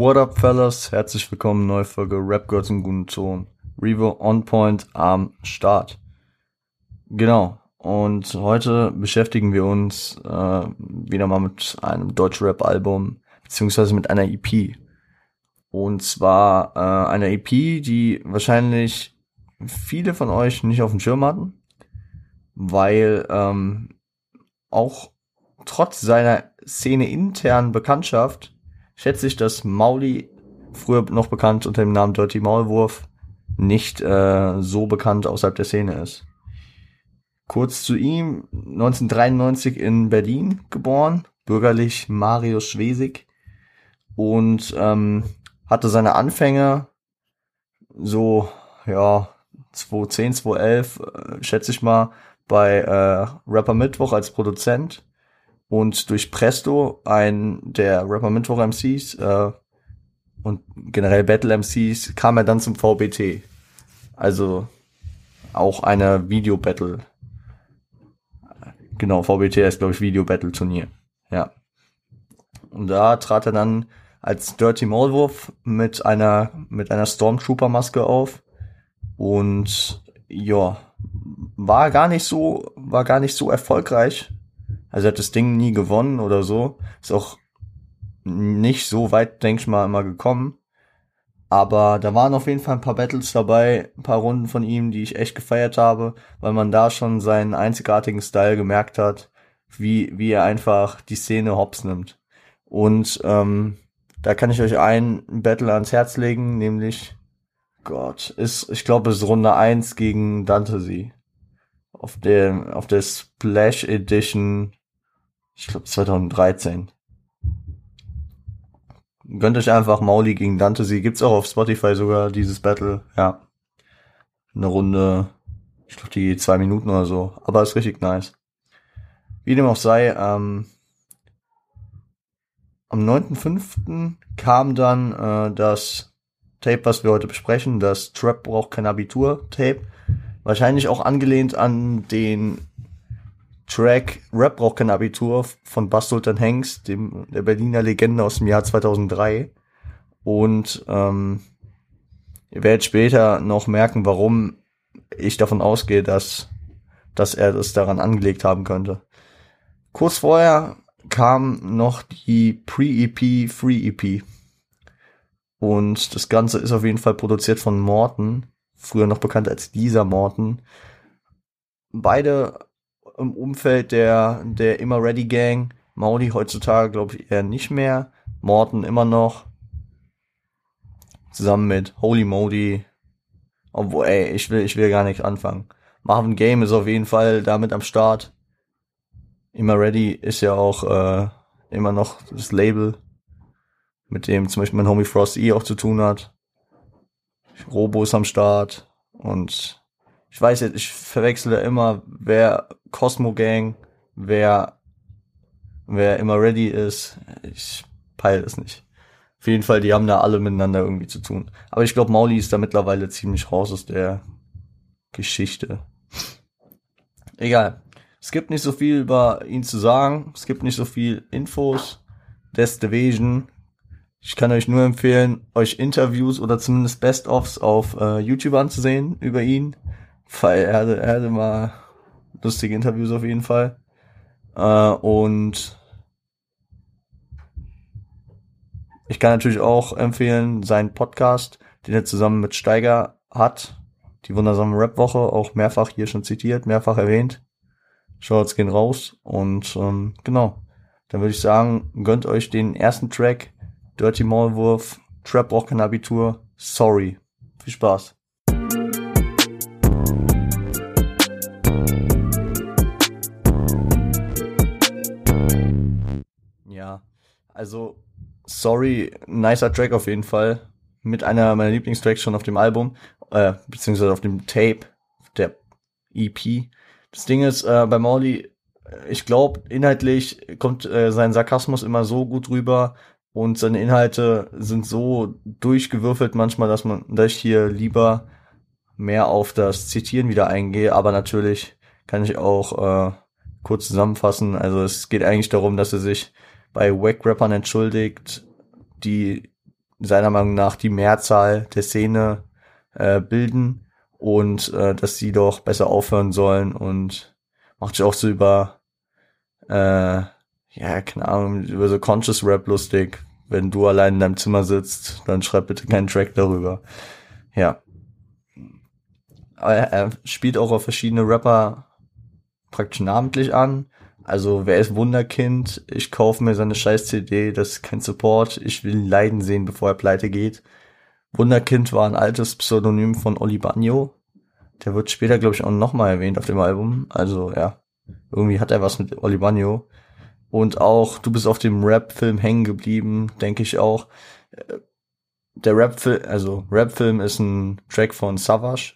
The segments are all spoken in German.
What up, fellas? Herzlich willkommen, neue Folge Rap Girls im guten Ton. Revo on point am Start. Genau. Und heute beschäftigen wir uns äh, wieder mal mit einem Deutsch-Rap-Album, beziehungsweise mit einer EP. Und zwar äh, einer EP, die wahrscheinlich viele von euch nicht auf dem Schirm hatten, weil ähm, auch trotz seiner Szene internen Bekanntschaft schätze ich, dass Mauli, früher noch bekannt unter dem Namen Dirty Maulwurf, nicht äh, so bekannt außerhalb der Szene ist. Kurz zu ihm, 1993 in Berlin geboren, bürgerlich Marius Schwesig. Und ähm, hatte seine Anfänge so, ja, 2010, 2011, äh, schätze ich mal, bei äh, Rapper Mittwoch als Produzent und durch Presto, ein der Rapper Mittwoch MCs äh, und generell Battle MCs, kam er dann zum VBT. Also auch eine Video Battle. Genau, VBT ist glaube ich Video Battle Turnier. Ja. Und da trat er dann als Dirty Maulwurf mit einer mit einer Stormtrooper Maske auf und ja, war gar nicht so war gar nicht so erfolgreich also er hat das Ding nie gewonnen oder so. Ist auch nicht so weit, denke ich mal, immer gekommen. Aber da waren auf jeden Fall ein paar Battles dabei, ein paar Runden von ihm, die ich echt gefeiert habe, weil man da schon seinen einzigartigen Style gemerkt hat, wie, wie er einfach die Szene hops nimmt. Und ähm, da kann ich euch ein Battle ans Herz legen, nämlich Gott, ist, ich glaube, es ist Runde eins gegen Dantesy. Auf der, auf der Splash Edition ich glaube 2013. Gönnt euch einfach Mauli gegen Dante. Sie gibt's auch auf Spotify sogar, dieses Battle. Ja. Eine Runde, ich glaube die zwei Minuten oder so. Aber ist richtig nice. Wie dem auch sei, ähm, am 9.5. kam dann äh, das Tape, was wir heute besprechen, das Trap braucht kein Abitur-Tape. Wahrscheinlich auch angelehnt an den Track Rap braucht kein Abitur von Bass Sultan Hengst, dem der Berliner Legende aus dem Jahr 2003. Und ähm, ihr werdet später noch merken, warum ich davon ausgehe, dass, dass er das daran angelegt haben könnte. Kurz vorher kam noch die Pre-EP, Free-EP. Und das Ganze ist auf jeden Fall produziert von Morton, früher noch bekannt als dieser Morton. Beide im Umfeld der, der Immer Ready Gang. Mauli heutzutage, glaube ich, eher nicht mehr. Morton immer noch. Zusammen mit Holy Modi. Obwohl, ey, ich will, ich will gar nicht anfangen. Marvin Game ist auf jeden Fall damit am Start. Immer Ready ist ja auch äh, immer noch das Label, mit dem zum Beispiel mein Homie Frost E auch zu tun hat. Robo ist am Start und ich weiß jetzt, ich verwechsle immer, wer Cosmo Gang, wer, wer immer ready ist. Ich peile es nicht. Auf jeden Fall, die haben da alle miteinander irgendwie zu tun. Aber ich glaube, Mauli ist da mittlerweile ziemlich raus aus der Geschichte. Egal. Es gibt nicht so viel über ihn zu sagen. Es gibt nicht so viel Infos. Death. Ich kann euch nur empfehlen, euch Interviews oder zumindest Best-ofs auf äh, YouTube anzusehen über ihn weil er hatte, er hatte mal lustige Interviews auf jeden Fall. Äh, und ich kann natürlich auch empfehlen, seinen Podcast, den er zusammen mit Steiger hat. Die wundersame Rap-Woche, auch mehrfach hier schon zitiert, mehrfach erwähnt. Schaut's gehen raus. Und ähm, genau. Dann würde ich sagen, gönnt euch den ersten Track, Dirty Maulwurf, Trap kein Abitur, Sorry. Viel Spaß. Also, sorry, nicer Track auf jeden Fall. Mit einer meiner Lieblingstracks schon auf dem Album, äh, beziehungsweise auf dem Tape, der EP. Das Ding ist, äh, bei Morley, ich glaube, inhaltlich kommt äh, sein Sarkasmus immer so gut rüber und seine Inhalte sind so durchgewürfelt manchmal, dass man, dass ich hier lieber mehr auf das Zitieren wieder eingehe, aber natürlich kann ich auch äh, kurz zusammenfassen. Also es geht eigentlich darum, dass er sich bei Wack-Rappern entschuldigt, die seiner Meinung nach die Mehrzahl der Szene äh, bilden und äh, dass sie doch besser aufhören sollen und macht sich auch so über äh, ja, keine Ahnung, über so Conscious Rap lustig. Wenn du allein in deinem Zimmer sitzt, dann schreib bitte keinen Track darüber. Ja. Aber er spielt auch auf verschiedene Rapper praktisch namentlich an. Also, wer ist Wunderkind? Ich kaufe mir seine scheiß CD, das ist kein Support. Ich will ihn leiden sehen, bevor er pleite geht. Wunderkind war ein altes Pseudonym von Oli Bagno. Der wird später, glaube ich, auch nochmal erwähnt auf dem Album. Also, ja. Irgendwie hat er was mit Oli Bagno. Und auch, du bist auf dem Rap-Film hängen geblieben, denke ich auch. Der Rap-Film, also Rap-Film ist ein Track von Savage,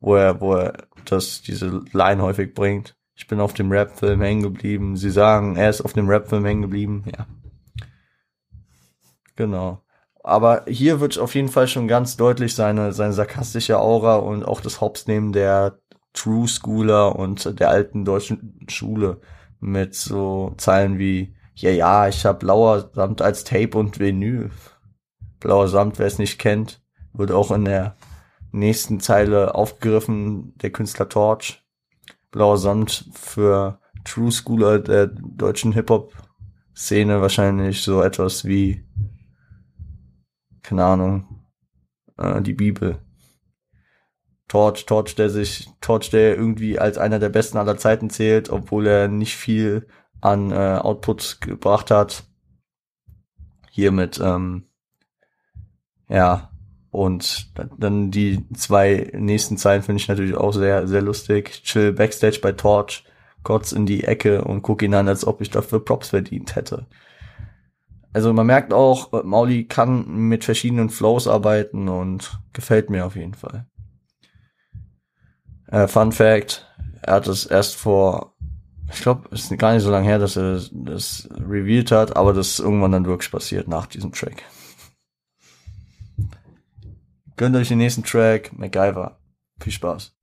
wo er, wo er das, diese Line häufig bringt. Ich bin auf dem Rap-Film hängen geblieben. Sie sagen, er ist auf dem Rap-Film hängen geblieben. Ja. Genau. Aber hier wird auf jeden Fall schon ganz deutlich seine, seine sarkastische Aura und auch das Hopsnehmen der True Schooler und der alten deutschen Schule mit so Zeilen wie, ja, ja, ich hab blauer Samt als Tape und Vinyl. Blauer Samt, wer es nicht kennt, wird auch in der nächsten Zeile aufgegriffen, der Künstler Torch. Blauer Samt für True Schooler der deutschen Hip-Hop-Szene wahrscheinlich so etwas wie, keine Ahnung, äh, die Bibel. Torch, Torch, der sich, Torch, der irgendwie als einer der besten aller Zeiten zählt, obwohl er nicht viel an äh, Output gebracht hat. Hier mit, ähm, ja, und dann die zwei nächsten Zeilen finde ich natürlich auch sehr, sehr lustig. Chill Backstage bei Torch, kurz in die Ecke und guck ihn an, als ob ich dafür Props verdient hätte. Also man merkt auch, Mauli kann mit verschiedenen Flows arbeiten und gefällt mir auf jeden Fall. Äh, Fun Fact, er hat es erst vor, ich glaube, es ist gar nicht so lange her, dass er das revealed hat, aber das ist irgendwann dann wirklich passiert nach diesem Track. Gönnt euch den nächsten Track, MacGyver. Viel Spaß.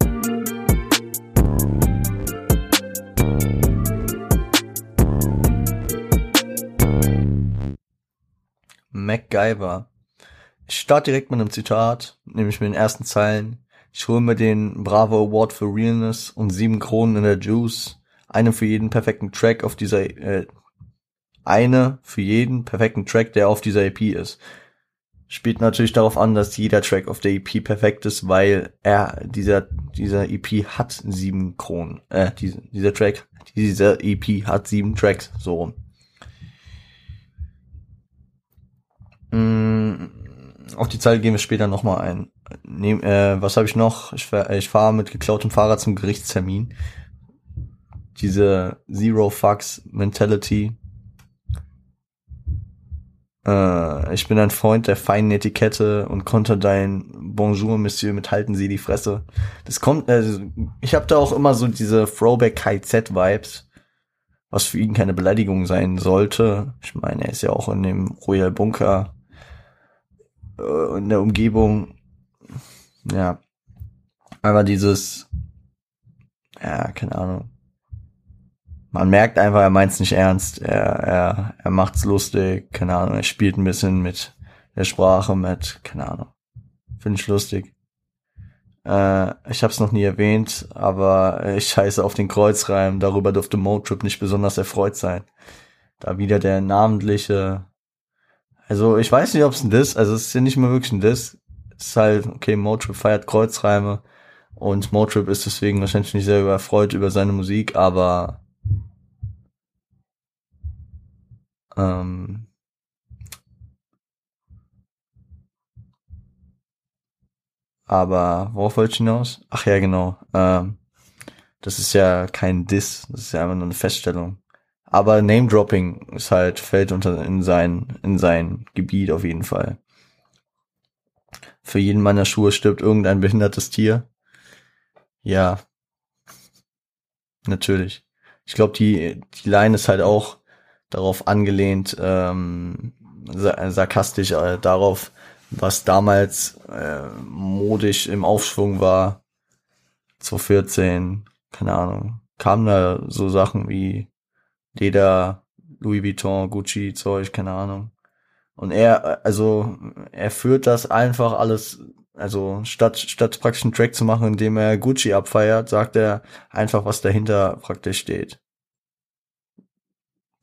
MacGyver. Ich starte direkt mit einem Zitat, nämlich mit den ersten Zeilen. Ich hole mir den Bravo Award für Realness und sieben Kronen in der Juice. Eine für jeden perfekten Track auf dieser, äh, eine für jeden perfekten Track, der auf dieser EP ist. Spielt natürlich darauf an, dass jeder Track auf der EP perfekt ist, weil er, dieser, dieser EP hat sieben Kronen, äh, diese, dieser Track, dieser EP hat sieben Tracks, so rum. Mm, auf die Zeit gehen wir später nochmal ein. Nehm, äh, was habe ich noch? Ich, ich fahre mit geklautem Fahrrad zum Gerichtstermin. Diese Zero Fucks Mentality. Äh, ich bin ein Freund der feinen Etikette und konnte dein Bonjour, Monsieur, mit halten Sie die Fresse. Das kommt, äh, ich habe da auch immer so diese Throwback KZ-Vibes, was für ihn keine Beleidigung sein sollte. Ich meine, er ist ja auch in dem Royal Bunker äh, in der Umgebung ja. Aber dieses, ja, keine Ahnung. Man merkt einfach, er meint's nicht ernst. Er, er, er macht's lustig, keine Ahnung. Er spielt ein bisschen mit der Sprache, mit, keine Ahnung. Finde ich lustig. Äh, ich hab's noch nie erwähnt, aber ich scheiße auf den Kreuzreim. Darüber durfte Motrip nicht besonders erfreut sein. Da wieder der namentliche. Also ich weiß nicht, ob's ein Diss, also es ist ja nicht mal wirklich ein Diss ist halt, okay, Motrip feiert Kreuzreime und Motrip ist deswegen wahrscheinlich nicht sehr überfreut über seine Musik, aber ähm, aber worauf wollte ich hinaus? Ach ja, genau. Ähm, das ist ja kein Diss, das ist ja einfach nur eine Feststellung. Aber Name Dropping ist halt fällt unter in sein in sein Gebiet auf jeden Fall für jeden meiner Schuhe stirbt irgendein behindertes Tier. Ja. Natürlich. Ich glaube, die, die Line ist halt auch darauf angelehnt, ähm, sarkastisch äh, darauf, was damals äh, modisch im Aufschwung war. 2014, keine Ahnung. Kamen da so Sachen wie Leder, Louis Vuitton, Gucci, Zeug, keine Ahnung. Und er, also, er führt das einfach alles, also statt, statt praktisch einen Track zu machen, indem er Gucci abfeiert, sagt er einfach, was dahinter praktisch steht.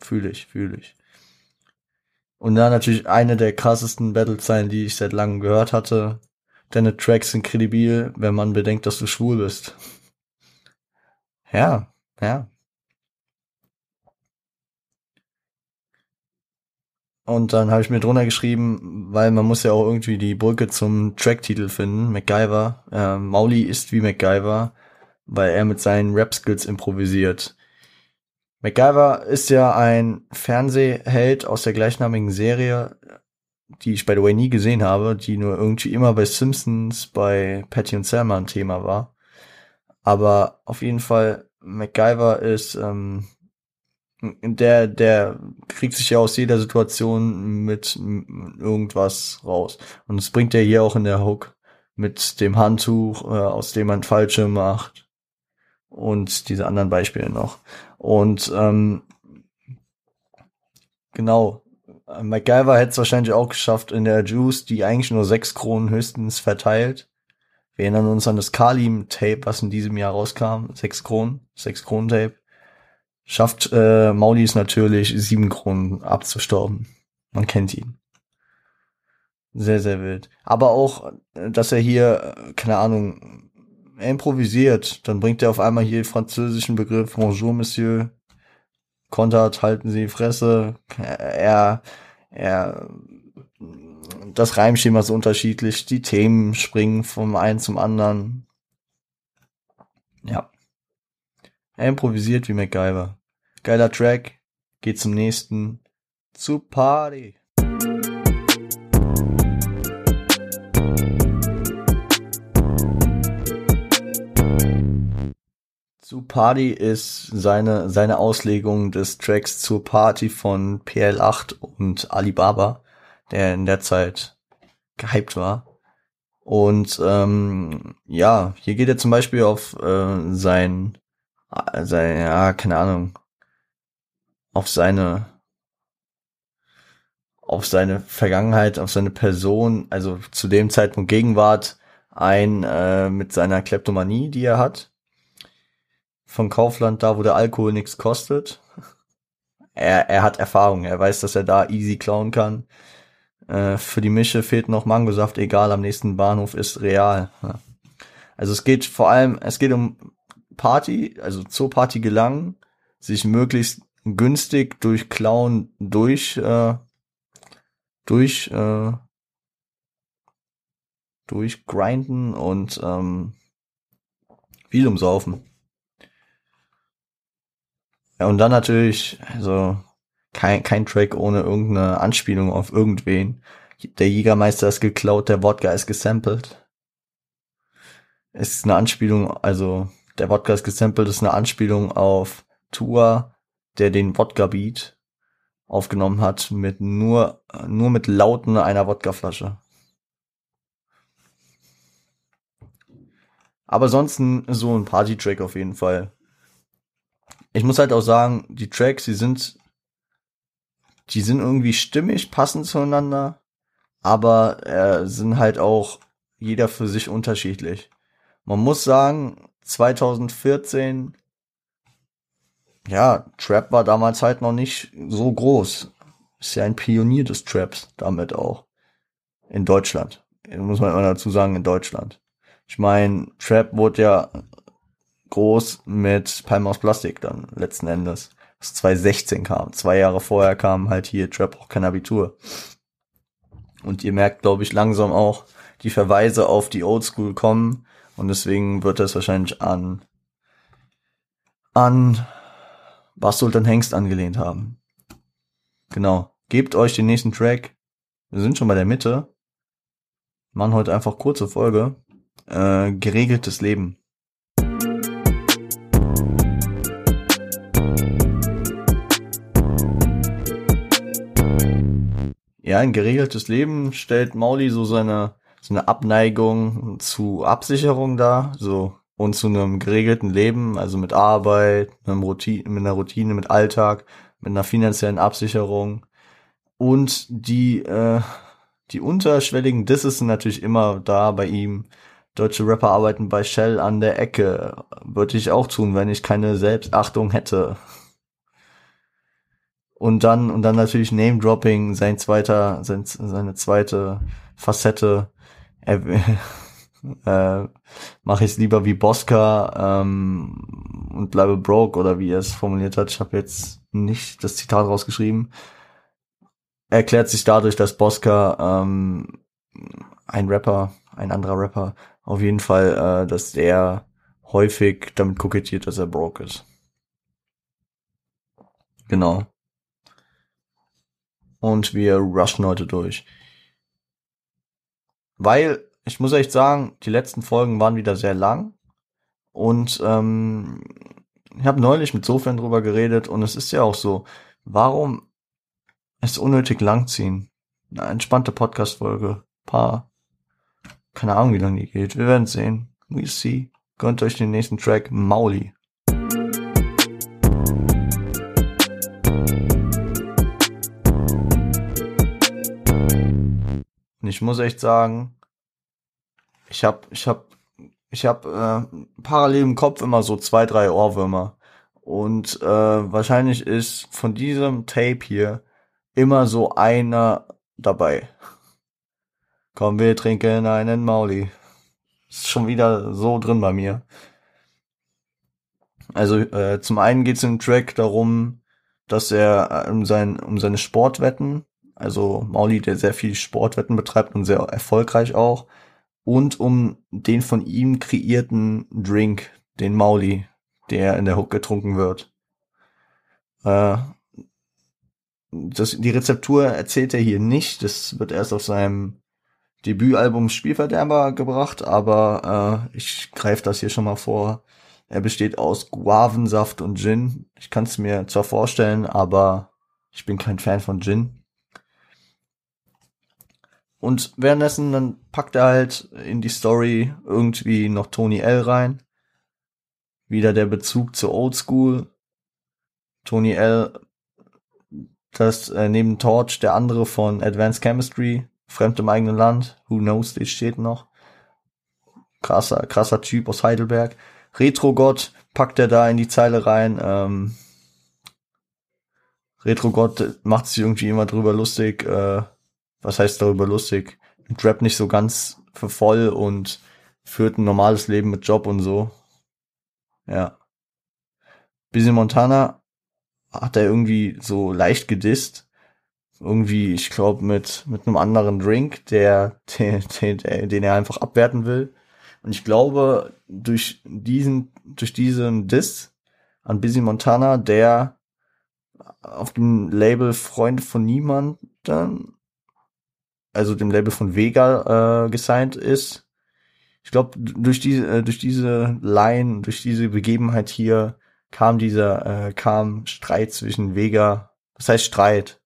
Fühle ich, fühle ich. Und dann natürlich eine der krassesten Battle-Zeilen, die ich seit langem gehört hatte. Deine Tracks sind kredibil, wenn man bedenkt, dass du schwul bist. Ja, ja. Und dann habe ich mir drunter geschrieben, weil man muss ja auch irgendwie die Brücke zum Tracktitel finden. MacGyver. Äh, Mauli ist wie MacGyver, weil er mit seinen Rap-Skills improvisiert. MacGyver ist ja ein Fernsehheld aus der gleichnamigen Serie, die ich by the way nie gesehen habe, die nur irgendwie immer bei Simpsons, bei Patty und Selma ein Thema war. Aber auf jeden Fall, MacGyver ist ähm, der, der kriegt sich ja aus jeder Situation mit irgendwas raus. Und das bringt er hier auch in der Hook mit dem Handtuch, äh, aus dem man falsche macht. Und diese anderen Beispiele noch. Und ähm, genau, MacGyver hätte es wahrscheinlich auch geschafft in der Juice, die eigentlich nur sechs Kronen höchstens verteilt. Wir erinnern uns an das Kalim-Tape, was in diesem Jahr rauskam. Sechs Kronen, sechs Kronen-Tape schafft äh, Maulis natürlich sieben Kronen abzustauben. Man kennt ihn. Sehr, sehr wild. Aber auch, dass er hier, äh, keine Ahnung, improvisiert, dann bringt er auf einmal hier den französischen Begriff Bonjour, Monsieur. Kontert, halten Sie die Fresse. Er, er, das Reimschema ist unterschiedlich, die Themen springen vom einen zum anderen. Ja. Er improvisiert wie MacGyver. Geiler Track. Geht zum nächsten. Zu Party. Zu Party ist seine, seine Auslegung des Tracks zur Party von PL8 und Alibaba, der in der Zeit gehypt war. Und ähm, ja, hier geht er zum Beispiel auf äh, sein, äh, sein, ja, keine Ahnung, auf seine auf seine Vergangenheit, auf seine Person, also zu dem Zeitpunkt Gegenwart ein äh, mit seiner Kleptomanie, die er hat. Von Kaufland, da wo der Alkohol nichts kostet. Er, er hat Erfahrung, er weiß, dass er da easy klauen kann. Äh, für die Mische fehlt noch Mangosaft, egal, am nächsten Bahnhof ist real. Also es geht vor allem, es geht um Party, also zur Party gelangen, sich möglichst günstig durch Klauen durch äh, durch äh, durch grinden und ähm, viel umsaufen. Ja, und dann natürlich, also kein, kein Track ohne irgendeine Anspielung auf irgendwen. Der Jägermeister ist geklaut, der Wodka ist gesampelt. Es ist eine Anspielung, also der Wodka ist gesampelt, ist eine Anspielung auf Tua, der den Wodka-Beat aufgenommen hat mit nur, nur mit Lauten einer Wodkaflasche. Aber sonst so ein Party-Track auf jeden Fall. Ich muss halt auch sagen, die Tracks, die sind, die sind irgendwie stimmig, passen zueinander, aber äh, sind halt auch jeder für sich unterschiedlich. Man muss sagen, 2014 ja, Trap war damals halt noch nicht so groß. Ist ja ein Pionier des Traps damit auch. In Deutschland. Muss man immer dazu sagen, in Deutschland. Ich meine, Trap wurde ja groß mit Palm aus Plastik dann letzten Endes. Was 2016 kam. Zwei Jahre vorher kam halt hier Trap auch kein Abitur. Und ihr merkt, glaube ich, langsam auch die Verweise auf die Oldschool kommen. Und deswegen wird das wahrscheinlich an, an was Sultan Hengst angelehnt haben. Genau. Gebt euch den nächsten Track. Wir sind schon bei der Mitte. Machen heute einfach kurze Folge. Äh, geregeltes Leben. Ja, ein geregeltes Leben stellt Mauli so seine, seine Abneigung zu Absicherung dar. So, und zu einem geregelten Leben, also mit Arbeit, einem Routine, mit einer Routine, mit Alltag, mit einer finanziellen Absicherung. Und die, äh, die unterschwelligen Disses sind natürlich immer da bei ihm. Deutsche Rapper arbeiten bei Shell an der Ecke. Würde ich auch tun, wenn ich keine Selbstachtung hätte. Und dann, und dann natürlich Name-Dropping, sein zweiter, sein, seine zweite Facette. Er, äh, mache ich es lieber wie Bosca ähm, und bleibe broke oder wie er es formuliert hat. Ich habe jetzt nicht das Zitat rausgeschrieben. erklärt sich dadurch, dass Bosca ähm, ein Rapper, ein anderer Rapper, auf jeden Fall, äh, dass der häufig damit kokettiert, dass er broke ist. Genau. Und wir rushen heute durch. Weil ich muss echt sagen, die letzten Folgen waren wieder sehr lang. Und ähm, ich habe neulich mit Sofern drüber geredet und es ist ja auch so, warum es unnötig langziehen? Eine entspannte Podcast-Folge. Paar, keine Ahnung, wie lange die geht. Wir werden sehen. We'll see. Gönnt euch den nächsten Track, Mauli. Ich muss echt sagen, ich habe ich hab, ich hab, äh, parallel im Kopf immer so zwei, drei Ohrwürmer. Und äh, wahrscheinlich ist von diesem Tape hier immer so einer dabei. Komm, wir trinken einen Mauli. Ist schon wieder so drin bei mir. Also äh, zum einen geht es im Track darum, dass er äh, um, sein, um seine Sportwetten, also Mauli, der sehr viel Sportwetten betreibt und sehr erfolgreich auch, und um den von ihm kreierten Drink, den Mauli, der in der Hook getrunken wird. Äh, das, die Rezeptur erzählt er hier nicht, das wird erst auf seinem Debütalbum Spielverderber gebracht, aber äh, ich greife das hier schon mal vor. Er besteht aus Guavensaft und Gin. Ich kann es mir zwar vorstellen, aber ich bin kein Fan von Gin. Und währenddessen dann packt er halt in die Story irgendwie noch Tony L rein. Wieder der Bezug zur Oldschool. Tony L, das äh, neben Torch der andere von Advanced Chemistry, Fremd im eigenen Land, Who Knows, das steht noch. Krasser, krasser Typ aus Heidelberg. Retro-Gott packt er da in die Zeile rein. Ähm, Retro-Gott macht sich irgendwie immer drüber lustig, äh, was heißt darüber lustig? Rap nicht so ganz für voll und führt ein normales Leben mit Job und so. Ja. Busy Montana hat er irgendwie so leicht gedisst. Irgendwie, ich glaube, mit, mit einem anderen Drink, der, den, den, den er einfach abwerten will. Und ich glaube, durch diesen, durch diesen Diss an Busy Montana, der auf dem Label Freunde von Niemanden also dem Label von Vega äh, gesigned ist. Ich glaube, durch diese, äh, durch diese Line, durch diese Begebenheit hier kam dieser, äh, kam Streit zwischen Vega, was heißt Streit?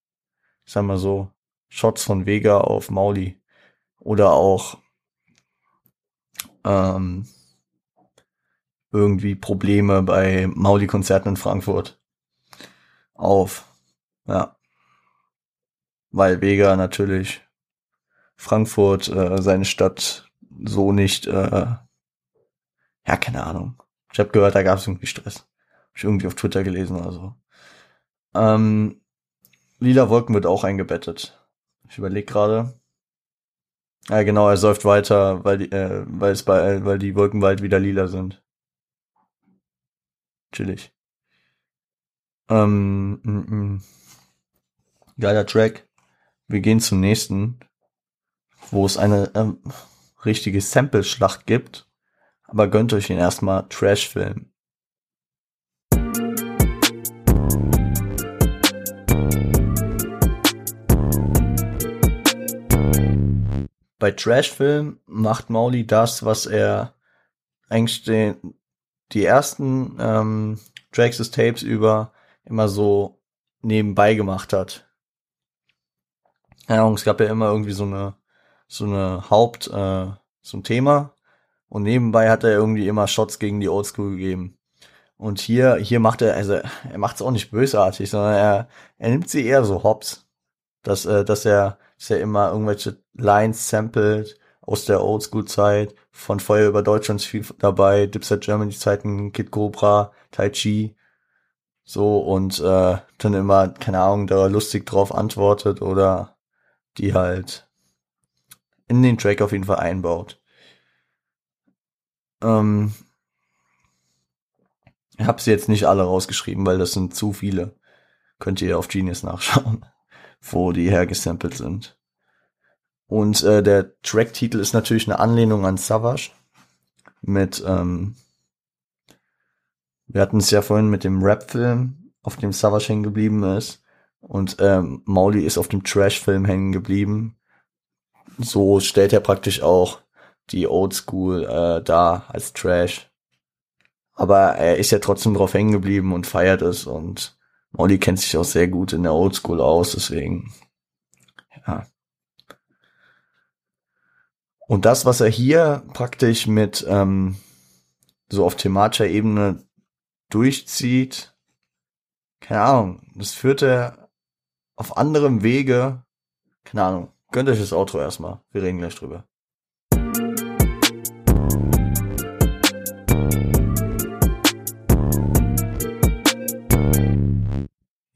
Ich sag mal so, Shots von Vega auf Mauli. Oder auch ähm, irgendwie Probleme bei Mauli-Konzerten in Frankfurt auf. Ja. Weil Vega natürlich Frankfurt äh, seine Stadt so nicht, äh, ja, keine Ahnung. Ich habe gehört, da gab es irgendwie Stress. Hab ich irgendwie auf Twitter gelesen oder so. Ähm, Lila Wolken wird auch eingebettet. Ich überlege gerade. Ja, genau, er säuft weiter, weil die, äh, weil es bei, weil die Wolken bald wieder lila sind. Chillig. Ähm, m mm, -m. Mm. Geiler Track. Wir gehen zum nächsten wo es eine ähm, richtige Sample-Schlacht gibt. Aber gönnt euch ihn erstmal Trash-Film. Bei Trash-Film macht Mauli das, was er eigentlich den, die ersten ähm, Tracks des Tapes über immer so nebenbei gemacht hat. Ja, es gab ja immer irgendwie so eine so eine Haupt, äh, so ein Thema. Und nebenbei hat er irgendwie immer Shots gegen die Oldschool gegeben. Und hier, hier macht er, also er macht es auch nicht bösartig, sondern er, er nimmt sie eher so hops. dass, äh, dass er, dass er immer irgendwelche Lines samplet aus der Oldschool-Zeit, von Feuer über Deutschland ist viel dabei, Dipset Germany-Zeiten, Kid Cobra, Tai Chi, so und äh, dann immer, keine Ahnung, da lustig drauf antwortet oder die halt in den Track auf jeden Fall einbaut. Ähm, ich habe sie jetzt nicht alle rausgeschrieben, weil das sind zu viele. Könnt ihr auf Genius nachschauen, wo die hergesampelt sind. Und äh, der Tracktitel ist natürlich eine Anlehnung an Savage mit, ähm, wir hatten es ja vorhin mit dem Rap-Film, auf dem Savage hängen geblieben ist. Und ähm, Mauli ist auf dem Trash-Film hängen geblieben. So stellt er praktisch auch die Oldschool äh, da als Trash. Aber er ist ja trotzdem drauf hängen geblieben und feiert es und Mauli kennt sich auch sehr gut in der Oldschool aus, deswegen, ja. Und das, was er hier praktisch mit ähm, so auf thematischer Ebene durchzieht, keine Ahnung, das führt er auf anderem Wege, keine Ahnung, gönnt euch das Outro erstmal, wir reden gleich drüber.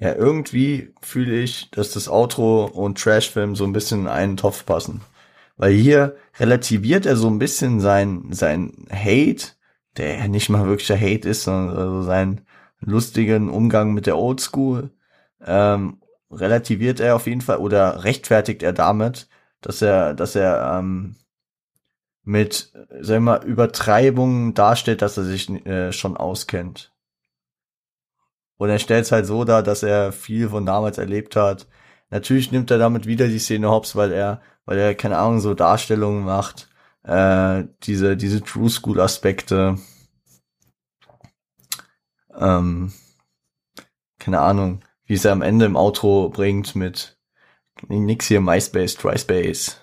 Ja, irgendwie fühle ich, dass das Outro und Trashfilm so ein bisschen in einen Topf passen. Weil hier relativiert er so ein bisschen sein, sein Hate, der nicht mal wirklicher Hate ist, sondern also seinen lustigen Umgang mit der Oldschool, ähm, relativiert er auf jeden Fall oder rechtfertigt er damit, dass er, dass er ähm, mit, sagen wir mal, Übertreibungen darstellt, dass er sich äh, schon auskennt. Und er stellt es halt so dar, dass er viel von damals erlebt hat. Natürlich nimmt er damit wieder die Szene hops, weil er weil er, keine Ahnung, so Darstellungen macht, äh, diese, diese True School Aspekte, ähm, keine Ahnung, wie es er am Ende im Outro bringt mit nix hier MySpace, TriSpace.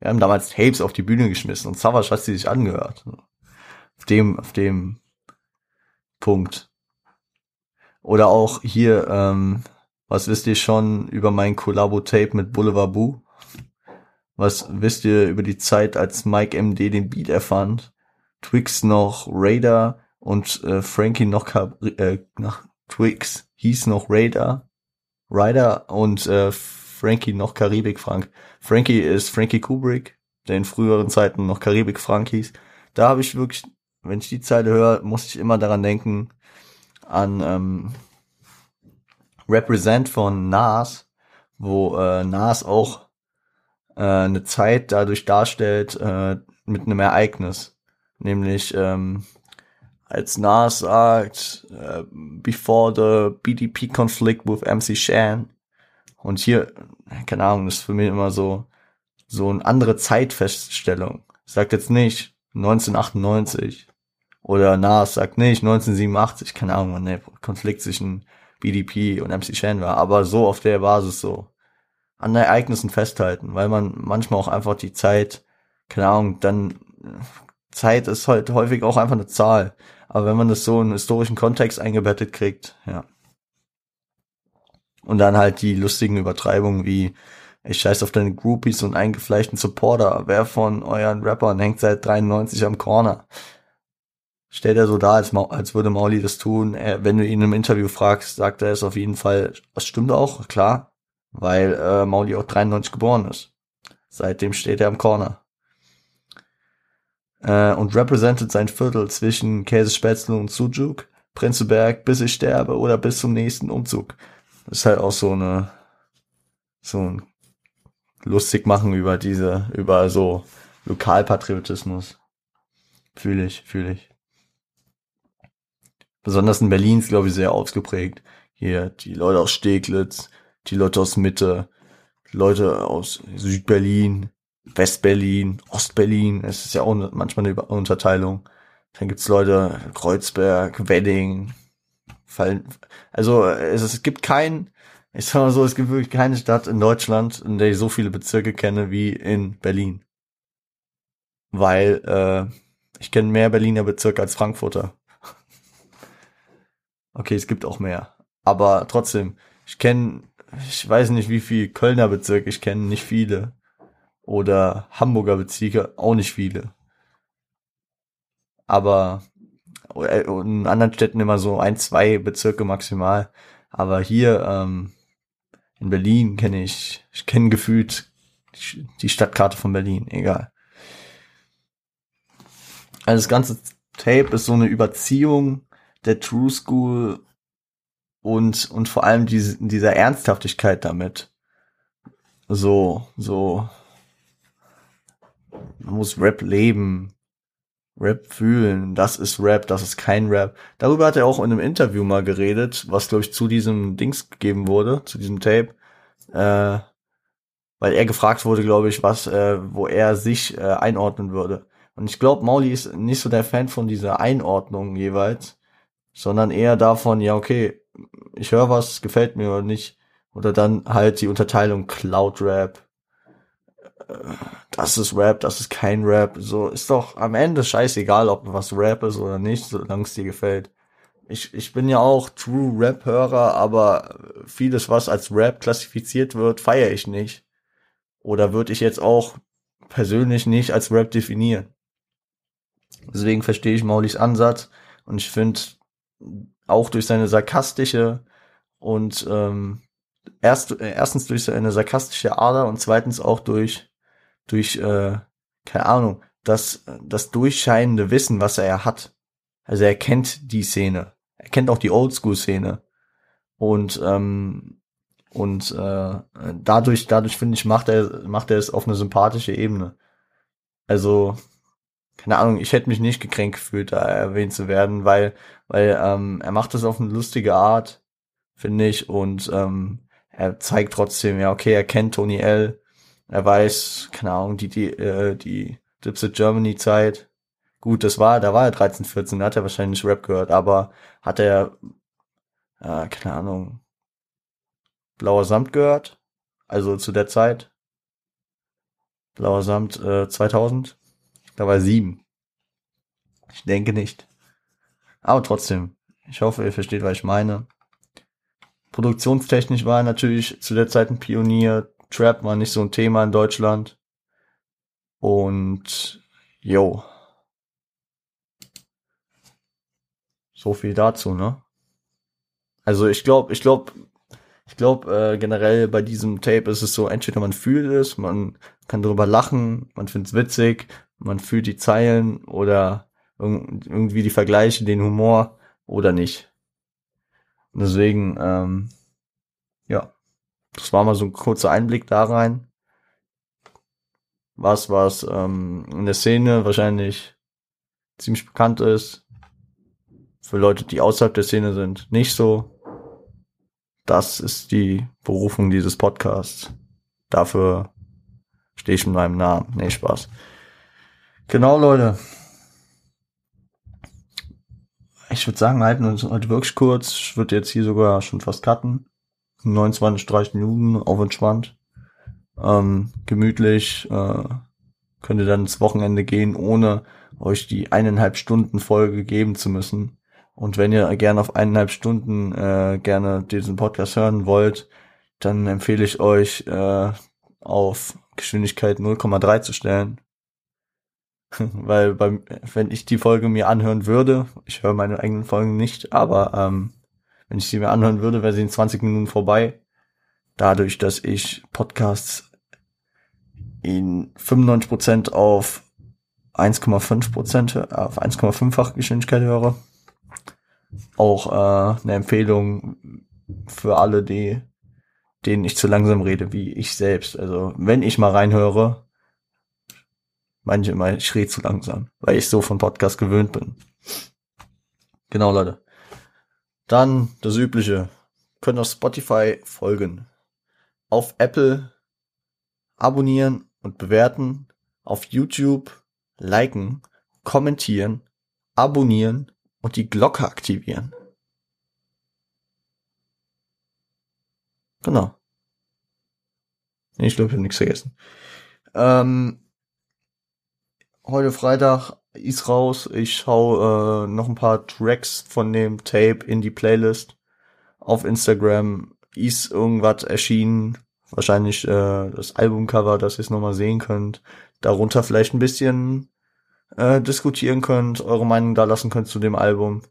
Wir haben damals Tapes auf die Bühne geschmissen und Savage hat sie sich angehört. Auf dem, auf dem Punkt. Oder auch hier, ähm, was wisst ihr schon über mein Collabo-Tape mit Boulevard Boo? Was wisst ihr über die Zeit, als Mike MD den Beat erfand? Twix noch Raider und äh, Frankie noch äh, nach Twix hieß noch Raider, Ryder und äh, Frankie noch Karibik Frank. Frankie ist Frankie Kubrick, der in früheren Zeiten noch Karibik Frank hieß. Da habe ich wirklich, wenn ich die Zeile höre, muss ich immer daran denken an ähm, Represent von Nas, wo äh, Nas auch äh, eine Zeit dadurch darstellt äh, mit einem Ereignis. Nämlich ähm, als Nas sagt, äh, before the BDP conflict with MC Shan. Und hier, keine Ahnung, ist für mich immer so, so eine andere Zeitfeststellung. Sagt jetzt nicht 1998 oder Nas sagt nicht 1987, keine Ahnung, wann der Konflikt zwischen BDP und MC Shan war, aber so auf der Basis so an Ereignissen festhalten, weil man manchmal auch einfach die Zeit, keine Ahnung, dann Zeit ist halt häufig auch einfach eine Zahl. Aber wenn man das so in historischen Kontext eingebettet kriegt, ja. Und dann halt die lustigen Übertreibungen wie, ich scheiß auf deine Groupies und eingefleischten Supporter. Wer von euren Rappern hängt seit 93 am Corner? Stellt er so da, als, als würde Mauli das tun. Er, wenn du ihn im Interview fragst, sagt er es auf jeden Fall. Das stimmt auch, klar weil äh, Mauli auch 93 geboren ist. Seitdem steht er am Corner. Äh, und repräsentiert sein Viertel zwischen Käsespätzle und Sujuk, Prinzeberg, bis ich sterbe oder bis zum nächsten Umzug. Das ist halt auch so eine, so ein lustig machen über diese, über so Lokalpatriotismus. Fühle ich, fühle ich. Besonders in Berlin ist, glaube ich, sehr ausgeprägt. Hier, die Leute aus Steglitz, die Leute aus Mitte, Leute aus Südberlin, Westberlin, Ostberlin. Es ist ja auch manchmal eine Unterteilung. Dann gibt's Leute Kreuzberg, Wedding. Fallen, also es, es gibt kein, ich sag mal so, es gibt wirklich keine Stadt in Deutschland, in der ich so viele Bezirke kenne wie in Berlin. Weil äh, ich kenne mehr Berliner Bezirke als Frankfurter. Okay, es gibt auch mehr. Aber trotzdem, ich kenne ich weiß nicht, wie viel Kölner Bezirke ich kenne, nicht viele. Oder Hamburger Bezirke, auch nicht viele. Aber äh, in anderen Städten immer so ein, zwei Bezirke maximal. Aber hier ähm, in Berlin kenne ich, ich kenne gefühlt die Stadtkarte von Berlin, egal. Also das ganze Tape ist so eine Überziehung der True School und, und vor allem diese, dieser Ernsthaftigkeit damit. So, so, man muss Rap leben, Rap fühlen, das ist Rap, das ist kein Rap. Darüber hat er auch in einem Interview mal geredet, was glaube ich zu diesem Dings gegeben wurde, zu diesem Tape, äh, weil er gefragt wurde, glaube ich, was, äh, wo er sich äh, einordnen würde. Und ich glaube, Mauli ist nicht so der Fan von dieser Einordnung jeweils, sondern eher davon, ja, okay, ich höre was, gefällt mir oder nicht. Oder dann halt die Unterteilung Cloud Rap. Das ist Rap, das ist kein Rap. So ist doch am Ende scheißegal, ob was Rap ist oder nicht, solange es dir gefällt. Ich, ich bin ja auch True Rap-Hörer, aber vieles, was als Rap klassifiziert wird, feiere ich nicht. Oder würde ich jetzt auch persönlich nicht als Rap definieren. Deswegen verstehe ich Maulis Ansatz und ich finde auch durch seine sarkastische und ähm, erst, äh, erstens durch seine sarkastische Ader und zweitens auch durch durch äh, keine Ahnung das das durchscheinende Wissen, was er hat. Also er kennt die Szene, er kennt auch die Oldschool-Szene und ähm, und äh, dadurch dadurch finde ich macht er macht er es auf eine sympathische Ebene. Also keine Ahnung, ich hätte mich nicht gekränkt gefühlt, da erwähnt zu werden, weil, weil ähm, er macht das auf eine lustige Art, finde ich, und ähm, er zeigt trotzdem, ja, okay, er kennt Tony L. Er weiß, keine Ahnung, die, die, äh, die Dipset Germany Zeit. Gut, das war, da war er 13, 14, da hat er wahrscheinlich Rap gehört, aber hat er, äh, keine Ahnung, Blauer Samt gehört? Also zu der Zeit? Blauer Samt äh, 2000? Da war sieben. Ich denke nicht. Aber trotzdem, ich hoffe, ihr versteht, was ich meine. Produktionstechnisch war er natürlich zu der Zeit ein Pionier. Trap war nicht so ein Thema in Deutschland. Und yo. So viel dazu, ne? Also ich glaube, ich glaube, ich glaube äh, generell bei diesem Tape ist es so, entweder man fühlt es, man kann darüber lachen, man findet es witzig, man fühlt die Zeilen oder irgendwie die Vergleiche, den Humor oder nicht. Deswegen, ähm, ja, das war mal so ein kurzer Einblick da rein. Was, was ähm, in der Szene wahrscheinlich ziemlich bekannt ist. Für Leute, die außerhalb der Szene sind, nicht so. Das ist die Berufung dieses Podcasts. Dafür stehe ich mit meinem Namen. Nee, Spaß. Genau, Leute. Ich würde sagen, halten uns heute wirklich kurz. Ich würde jetzt hier sogar schon fast cutten. 29, 30 Minuten, auf entspannt. Ähm, gemütlich. Äh, könnt ihr dann ins Wochenende gehen, ohne euch die eineinhalb Stunden Folge geben zu müssen. Und wenn ihr gerne auf eineinhalb Stunden äh, gerne diesen Podcast hören wollt, dann empfehle ich euch äh, auf Geschwindigkeit 0,3 zu stellen. Weil beim, wenn ich die Folge mir anhören würde, ich höre meine eigenen Folgen nicht, aber ähm, wenn ich sie mir anhören würde, wäre sie in 20 Minuten vorbei. Dadurch, dass ich Podcasts in 95% auf 1,5% äh, auf 1,5-fach Geschwindigkeit höre. Auch äh, eine Empfehlung für alle, die denen ich zu langsam rede, wie ich selbst. Also wenn ich mal reinhöre, Manche immer, ich rede zu langsam, weil ich so von Podcast gewöhnt bin. Genau, Leute. Dann das Übliche. Können auf Spotify folgen. Auf Apple abonnieren und bewerten. Auf YouTube liken, kommentieren, abonnieren und die Glocke aktivieren. Genau. Ich glaube, ich habe nichts vergessen. Ähm, heute Freitag ist raus. Ich hau äh, noch ein paar Tracks von dem Tape in die Playlist auf Instagram. ist irgendwas erschienen. Wahrscheinlich äh, das Albumcover, dass ihr es nochmal sehen könnt. Darunter vielleicht ein bisschen äh, diskutieren könnt, eure Meinung da lassen könnt zu dem Album.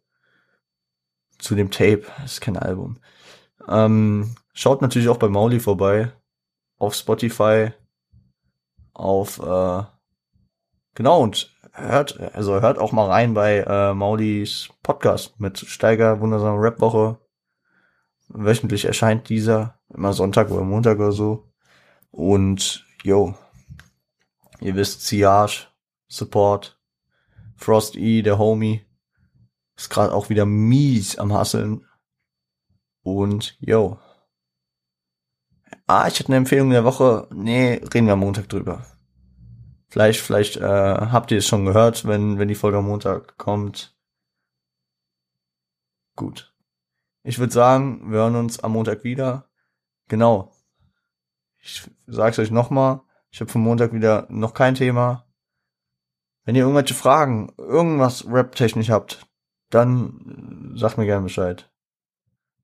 Zu dem Tape. Das ist kein Album. Ähm, schaut natürlich auch bei Mauli vorbei. Auf Spotify. Auf äh, genau und hört, also hört auch mal rein bei äh, Maulis Podcast mit Steiger, wundersame Rap-Woche. Wöchentlich erscheint dieser, immer Sonntag oder Montag oder so. Und, yo, ihr wisst, Siage, Support, Frost E, der Homie, ist gerade auch wieder mies am Hasseln. Und, yo. Ah, ich hatte eine Empfehlung der Woche. Nee, reden wir am Montag drüber. Vielleicht, vielleicht äh, habt ihr es schon gehört, wenn, wenn die Folge am Montag kommt. Gut. Ich würde sagen, wir hören uns am Montag wieder. Genau. Ich sag's euch nochmal. Ich habe vom Montag wieder noch kein Thema. Wenn ihr irgendwelche Fragen, irgendwas rap-technisch habt, dann sagt mir gerne Bescheid.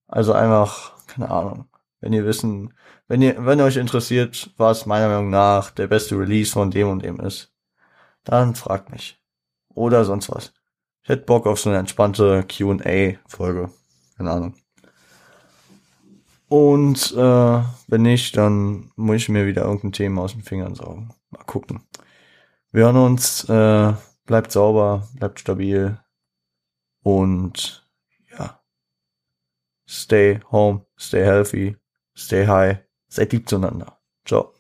Also einfach, keine Ahnung, wenn ihr wissen, wenn ihr, wenn euch interessiert, was meiner Meinung nach der beste Release von dem und dem ist, dann fragt mich. Oder sonst was. Ich hätte Bock auf so eine entspannte Q&A-Folge. Keine Ahnung. Und äh, wenn nicht, dann muss ich mir wieder irgendein Thema aus den Fingern saugen. Mal gucken. Wir hören uns. Äh, bleibt sauber, bleibt stabil. Und ja. Stay home, stay healthy, stay high. Seid lieb zueinander. Ciao.